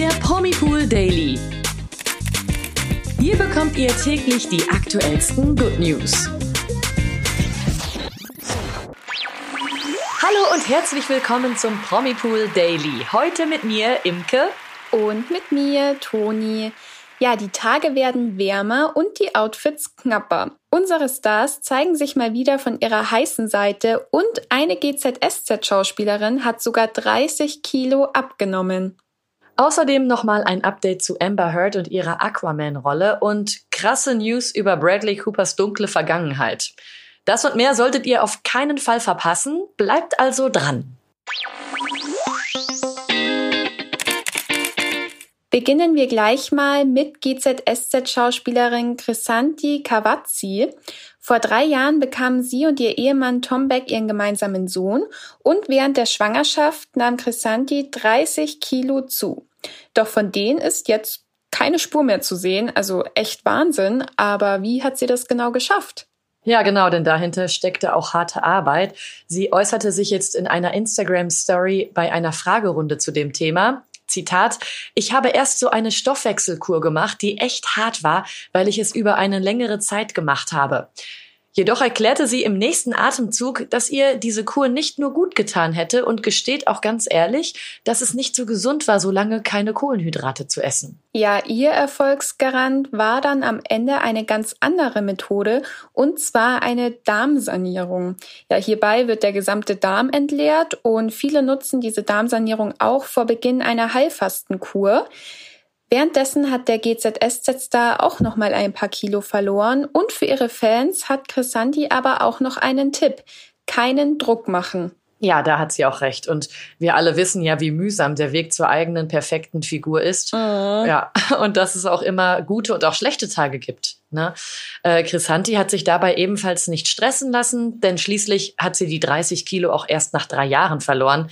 der Promipool Daily. Hier bekommt ihr täglich die aktuellsten Good News. Hallo und herzlich willkommen zum Promipool Daily. Heute mit mir, Imke. Und mit mir, Toni. Ja, die Tage werden wärmer und die Outfits knapper. Unsere Stars zeigen sich mal wieder von ihrer heißen Seite und eine GZSZ-Schauspielerin hat sogar 30 Kilo abgenommen. Außerdem nochmal ein Update zu Amber Heard und ihrer Aquaman-Rolle und krasse News über Bradley Coopers dunkle Vergangenheit. Das und mehr solltet ihr auf keinen Fall verpassen. Bleibt also dran. Beginnen wir gleich mal mit GZSZ-Schauspielerin Chrisanti Cavazzi. Vor drei Jahren bekamen sie und ihr Ehemann Tom Beck ihren gemeinsamen Sohn und während der Schwangerschaft nahm Chrisanti 30 Kilo zu. Doch von denen ist jetzt keine Spur mehr zu sehen, also echt Wahnsinn. Aber wie hat sie das genau geschafft? Ja, genau, denn dahinter steckte auch harte Arbeit. Sie äußerte sich jetzt in einer Instagram-Story bei einer Fragerunde zu dem Thema. Zitat, ich habe erst so eine Stoffwechselkur gemacht, die echt hart war, weil ich es über eine längere Zeit gemacht habe. Jedoch erklärte sie im nächsten Atemzug, dass ihr diese Kur nicht nur gut getan hätte und gesteht auch ganz ehrlich, dass es nicht so gesund war, so lange keine Kohlenhydrate zu essen. Ja, ihr Erfolgsgarant war dann am Ende eine ganz andere Methode und zwar eine Darmsanierung. Ja, hierbei wird der gesamte Darm entleert und viele nutzen diese Darmsanierung auch vor Beginn einer Heilfastenkur. Währenddessen hat der GZSZ-Star auch noch mal ein paar Kilo verloren und für ihre Fans hat Chrisanti aber auch noch einen Tipp. Keinen Druck machen. Ja, da hat sie auch recht. Und wir alle wissen ja, wie mühsam der Weg zur eigenen perfekten Figur ist. Mhm. Ja, und dass es auch immer gute und auch schlechte Tage gibt. Ne? Äh, Chrisanti hat sich dabei ebenfalls nicht stressen lassen, denn schließlich hat sie die 30 Kilo auch erst nach drei Jahren verloren.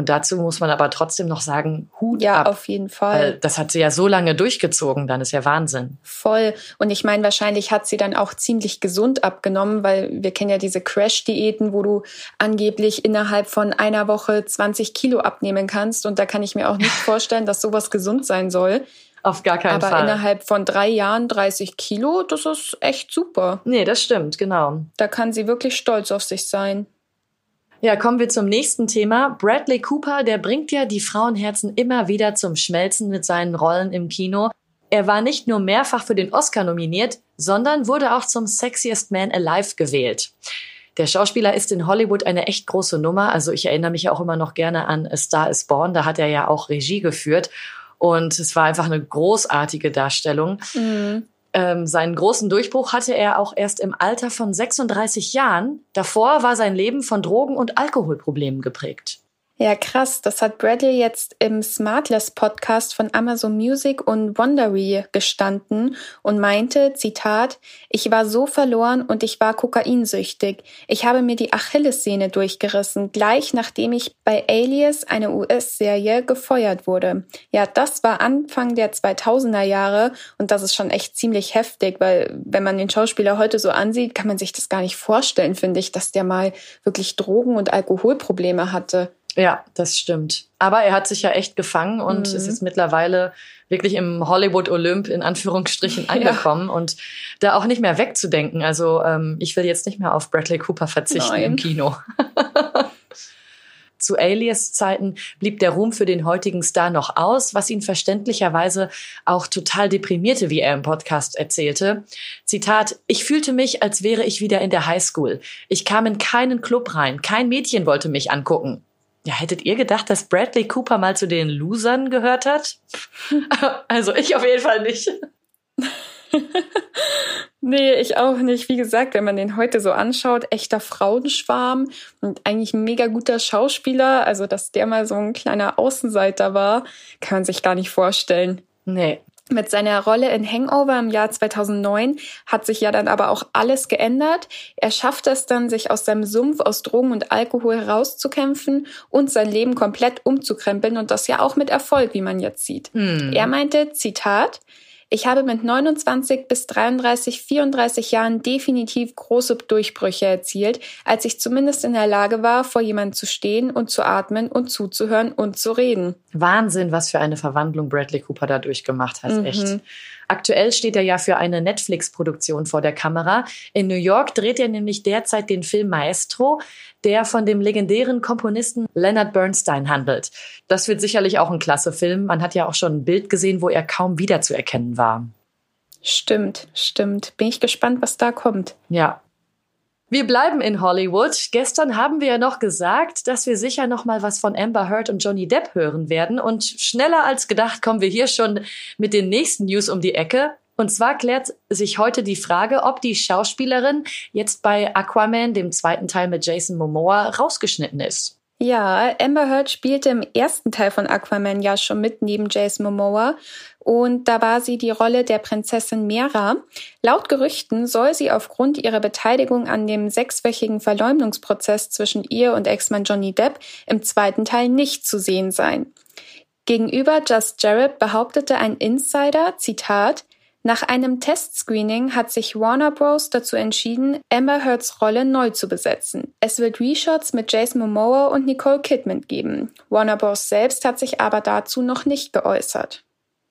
Und dazu muss man aber trotzdem noch sagen, Hut ja, ab. Ja, auf jeden Fall. Weil das hat sie ja so lange durchgezogen, dann ist ja Wahnsinn. Voll. Und ich meine, wahrscheinlich hat sie dann auch ziemlich gesund abgenommen, weil wir kennen ja diese Crash-Diäten, wo du angeblich innerhalb von einer Woche 20 Kilo abnehmen kannst. Und da kann ich mir auch nicht vorstellen, dass sowas gesund sein soll. Auf gar keinen Aber Fall. Aber innerhalb von drei Jahren 30 Kilo, das ist echt super. Nee, das stimmt, genau. Da kann sie wirklich stolz auf sich sein. Ja, kommen wir zum nächsten Thema. Bradley Cooper, der bringt ja die Frauenherzen immer wieder zum Schmelzen mit seinen Rollen im Kino. Er war nicht nur mehrfach für den Oscar nominiert, sondern wurde auch zum Sexiest Man Alive gewählt. Der Schauspieler ist in Hollywood eine echt große Nummer. Also ich erinnere mich auch immer noch gerne an A Star is Born. Da hat er ja auch Regie geführt. Und es war einfach eine großartige Darstellung. Mhm. Ähm, seinen großen Durchbruch hatte er auch erst im Alter von 36 Jahren. Davor war sein Leben von Drogen- und Alkoholproblemen geprägt. Ja, krass. Das hat Bradley jetzt im Smartless Podcast von Amazon Music und Wondery gestanden und meinte, Zitat, ich war so verloren und ich war kokainsüchtig. Ich habe mir die Achillessehne durchgerissen, gleich nachdem ich bei Alias, eine US-Serie, gefeuert wurde. Ja, das war Anfang der 2000er Jahre und das ist schon echt ziemlich heftig, weil wenn man den Schauspieler heute so ansieht, kann man sich das gar nicht vorstellen, finde ich, dass der mal wirklich Drogen- und Alkoholprobleme hatte. Ja, das stimmt. Aber er hat sich ja echt gefangen und mhm. ist jetzt mittlerweile wirklich im Hollywood Olymp in Anführungsstrichen angekommen ja. und da auch nicht mehr wegzudenken. Also ähm, ich will jetzt nicht mehr auf Bradley Cooper verzichten Nein. im Kino. Zu Alias Zeiten blieb der Ruhm für den heutigen Star noch aus, was ihn verständlicherweise auch total deprimierte, wie er im Podcast erzählte. Zitat, ich fühlte mich, als wäre ich wieder in der Highschool. Ich kam in keinen Club rein, kein Mädchen wollte mich angucken. Ja, hättet ihr gedacht, dass Bradley Cooper mal zu den Losern gehört hat? also ich auf jeden Fall nicht. nee, ich auch nicht. Wie gesagt, wenn man den heute so anschaut, echter Frauenschwarm und eigentlich ein mega guter Schauspieler, also dass der mal so ein kleiner Außenseiter war, kann man sich gar nicht vorstellen. Nee, mit seiner Rolle in Hangover im Jahr 2009 hat sich ja dann aber auch alles geändert. Er schafft es dann, sich aus seinem Sumpf aus Drogen und Alkohol herauszukämpfen und sein Leben komplett umzukrempeln und das ja auch mit Erfolg, wie man jetzt sieht. Hm. Er meinte, Zitat, Ich habe mit 29 bis 33, 34 Jahren definitiv große Durchbrüche erzielt, als ich zumindest in der Lage war, vor jemandem zu stehen und zu atmen und zuzuhören und zu reden. Wahnsinn, was für eine Verwandlung Bradley Cooper da durchgemacht hat, mhm. echt. Aktuell steht er ja für eine Netflix-Produktion vor der Kamera. In New York dreht er nämlich derzeit den Film Maestro, der von dem legendären Komponisten Leonard Bernstein handelt. Das wird sicherlich auch ein klasse Film. Man hat ja auch schon ein Bild gesehen, wo er kaum wiederzuerkennen war. Stimmt, stimmt. Bin ich gespannt, was da kommt. Ja, wir bleiben in Hollywood. Gestern haben wir ja noch gesagt, dass wir sicher noch mal was von Amber Heard und Johnny Depp hören werden. Und schneller als gedacht kommen wir hier schon mit den nächsten News um die Ecke. Und zwar klärt sich heute die Frage, ob die Schauspielerin jetzt bei Aquaman, dem zweiten Teil mit Jason Momoa, rausgeschnitten ist. Ja, Amber Heard spielte im ersten Teil von Aquaman ja schon mit neben Jason Momoa und da war sie die Rolle der Prinzessin Mera. Laut Gerüchten soll sie aufgrund ihrer Beteiligung an dem sechswöchigen Verleumdungsprozess zwischen ihr und Ex-Mann Johnny Depp im zweiten Teil nicht zu sehen sein. Gegenüber Just Jared behauptete ein Insider, Zitat, nach einem Testscreening hat sich Warner Bros. dazu entschieden, Amber Heards Rolle neu zu besetzen. Es wird Reshots mit Jason Momoa und Nicole Kidman geben. Warner Bros. selbst hat sich aber dazu noch nicht geäußert.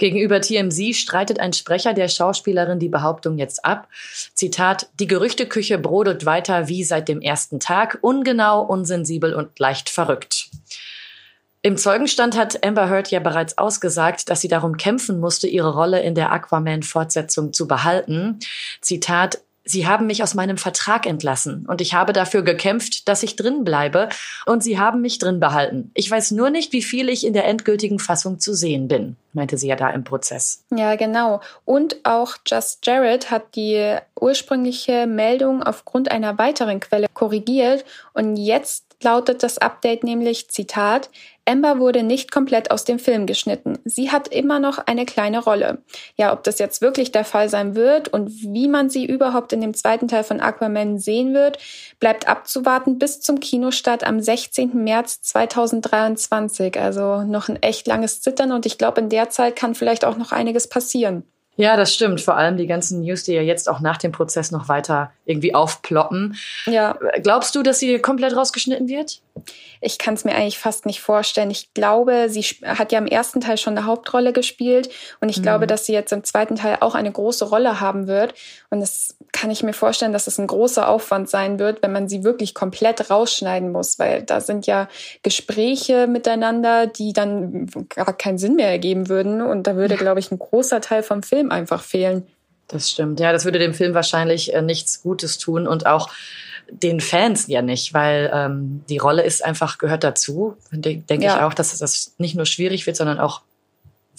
Gegenüber TMZ streitet ein Sprecher der Schauspielerin die Behauptung jetzt ab. Zitat, die Gerüchteküche brodelt weiter wie seit dem ersten Tag, ungenau, unsensibel und leicht verrückt. Im Zeugenstand hat Amber Heard ja bereits ausgesagt, dass sie darum kämpfen musste, ihre Rolle in der Aquaman-Fortsetzung zu behalten. Zitat, Sie haben mich aus meinem Vertrag entlassen und ich habe dafür gekämpft, dass ich drin bleibe und Sie haben mich drin behalten. Ich weiß nur nicht, wie viel ich in der endgültigen Fassung zu sehen bin, meinte sie ja da im Prozess. Ja, genau. Und auch Just Jared hat die ursprüngliche Meldung aufgrund einer weiteren Quelle korrigiert und jetzt lautet das Update nämlich Zitat Amber wurde nicht komplett aus dem Film geschnitten. Sie hat immer noch eine kleine Rolle. Ja, ob das jetzt wirklich der Fall sein wird und wie man sie überhaupt in dem zweiten Teil von Aquaman sehen wird, bleibt abzuwarten bis zum Kinostart am 16. März 2023. Also noch ein echt langes Zittern und ich glaube, in der Zeit kann vielleicht auch noch einiges passieren. Ja, das stimmt. Vor allem die ganzen News, die ja jetzt auch nach dem Prozess noch weiter irgendwie aufploppen. Ja. Glaubst du, dass sie komplett rausgeschnitten wird? Ich kann es mir eigentlich fast nicht vorstellen. Ich glaube, sie hat ja im ersten Teil schon eine Hauptrolle gespielt und ich mhm. glaube, dass sie jetzt im zweiten Teil auch eine große Rolle haben wird. Und das kann ich mir vorstellen, dass es ein großer Aufwand sein wird, wenn man sie wirklich komplett rausschneiden muss, weil da sind ja Gespräche miteinander, die dann gar keinen Sinn mehr ergeben würden. Und da würde, glaube ich, ein großer Teil vom Film einfach fehlen. Das stimmt. Ja, das würde dem Film wahrscheinlich äh, nichts Gutes tun und auch den Fans ja nicht, weil ähm, die Rolle ist einfach, gehört dazu. Denke ja. ich auch, dass das nicht nur schwierig wird, sondern auch,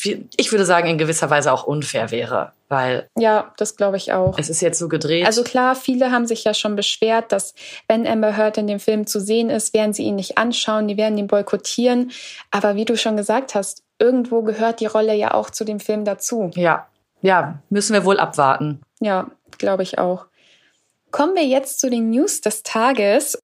ich würde sagen, in gewisser Weise auch unfair wäre. Weil ja, das glaube ich auch. Es ist jetzt so gedreht. Also klar, viele haben sich ja schon beschwert, dass wenn Amber Heard in dem Film zu sehen ist, werden sie ihn nicht anschauen, die werden ihn boykottieren. Aber wie du schon gesagt hast, irgendwo gehört die Rolle ja auch zu dem Film dazu. Ja, ja, müssen wir wohl abwarten. Ja, glaube ich auch. Kommen wir jetzt zu den News des Tages.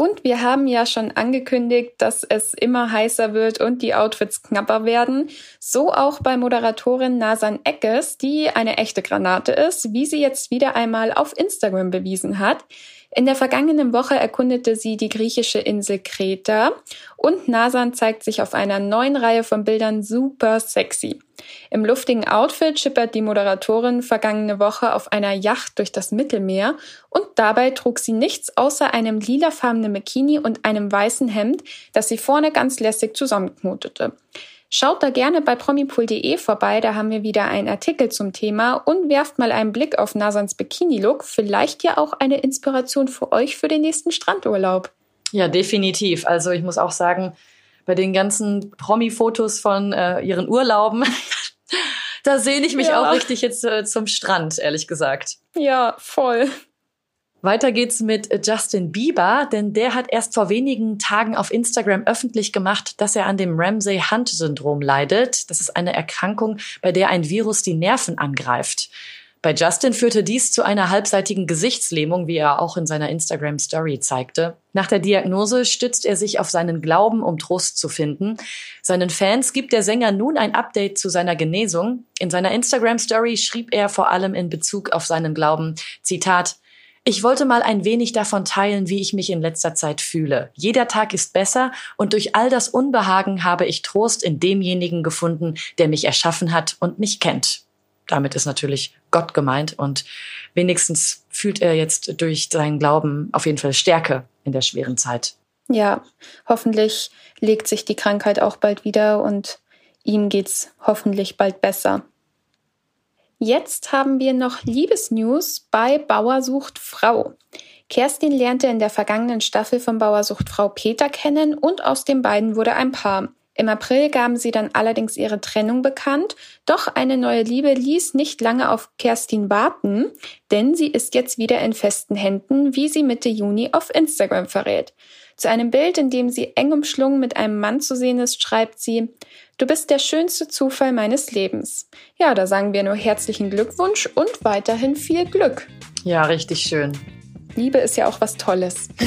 Und wir haben ja schon angekündigt, dass es immer heißer wird und die Outfits knapper werden. So auch bei Moderatorin Nasan Eckes, die eine echte Granate ist, wie sie jetzt wieder einmal auf Instagram bewiesen hat. In der vergangenen Woche erkundete sie die griechische Insel Kreta und Nasan zeigt sich auf einer neuen Reihe von Bildern super sexy. Im luftigen Outfit schippert die Moderatorin vergangene Woche auf einer Yacht durch das Mittelmeer und dabei trug sie nichts außer einem lilafarbenen Bikini und einem weißen Hemd, das sie vorne ganz lässig zusammenknotete. Schaut da gerne bei promipool.de vorbei, da haben wir wieder einen Artikel zum Thema und werft mal einen Blick auf Nasans Bikini-Look. Vielleicht ja auch eine Inspiration für euch für den nächsten Strandurlaub. Ja, definitiv. Also ich muss auch sagen, bei den ganzen Promi-Fotos von äh, ihren Urlauben, da sehne ich mich ja. auch richtig jetzt äh, zum Strand, ehrlich gesagt. Ja, voll. Weiter geht's mit Justin Bieber, denn der hat erst vor wenigen Tagen auf Instagram öffentlich gemacht, dass er an dem Ramsay-Hunt-Syndrom leidet. Das ist eine Erkrankung, bei der ein Virus die Nerven angreift. Bei Justin führte dies zu einer halbseitigen Gesichtslähmung, wie er auch in seiner Instagram Story zeigte. Nach der Diagnose stützt er sich auf seinen Glauben, um Trost zu finden. Seinen Fans gibt der Sänger nun ein Update zu seiner Genesung. In seiner Instagram Story schrieb er vor allem in Bezug auf seinen Glauben, Zitat, ich wollte mal ein wenig davon teilen, wie ich mich in letzter Zeit fühle. Jeder Tag ist besser und durch all das Unbehagen habe ich Trost in demjenigen gefunden, der mich erschaffen hat und mich kennt damit ist natürlich Gott gemeint und wenigstens fühlt er jetzt durch seinen Glauben auf jeden Fall Stärke in der schweren Zeit. Ja, hoffentlich legt sich die Krankheit auch bald wieder und ihm geht's hoffentlich bald besser. Jetzt haben wir noch Liebesnews bei Bauersucht Frau. Kerstin lernte in der vergangenen Staffel von Bauersucht Frau Peter kennen und aus den beiden wurde ein Paar. Im April gaben sie dann allerdings ihre Trennung bekannt, doch eine neue Liebe ließ nicht lange auf Kerstin warten, denn sie ist jetzt wieder in festen Händen, wie sie Mitte Juni auf Instagram verrät. Zu einem Bild, in dem sie eng umschlungen mit einem Mann zu sehen ist, schreibt sie, Du bist der schönste Zufall meines Lebens. Ja, da sagen wir nur herzlichen Glückwunsch und weiterhin viel Glück. Ja, richtig schön. Liebe ist ja auch was Tolles.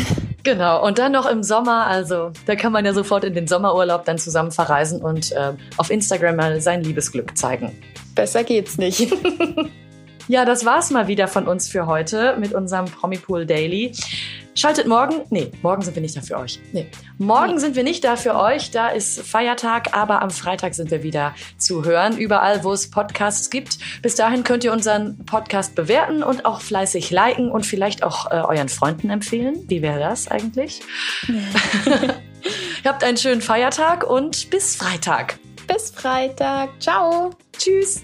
Genau, und dann noch im Sommer, also da kann man ja sofort in den Sommerurlaub dann zusammen verreisen und äh, auf Instagram mal sein Liebesglück zeigen. Besser geht's nicht. ja, das war's mal wieder von uns für heute mit unserem Promipool Daily. Schaltet morgen, nee, morgen sind wir nicht da für euch. Nee, morgen nee. sind wir nicht da für euch, da ist Feiertag, aber am Freitag sind wir wieder zu hören, überall, wo es Podcasts gibt. Bis dahin könnt ihr unseren Podcast bewerten und auch fleißig liken und vielleicht auch äh, euren Freunden empfehlen. Wie wäre das eigentlich? Habt einen schönen Feiertag und bis Freitag. Bis Freitag. Ciao. Tschüss.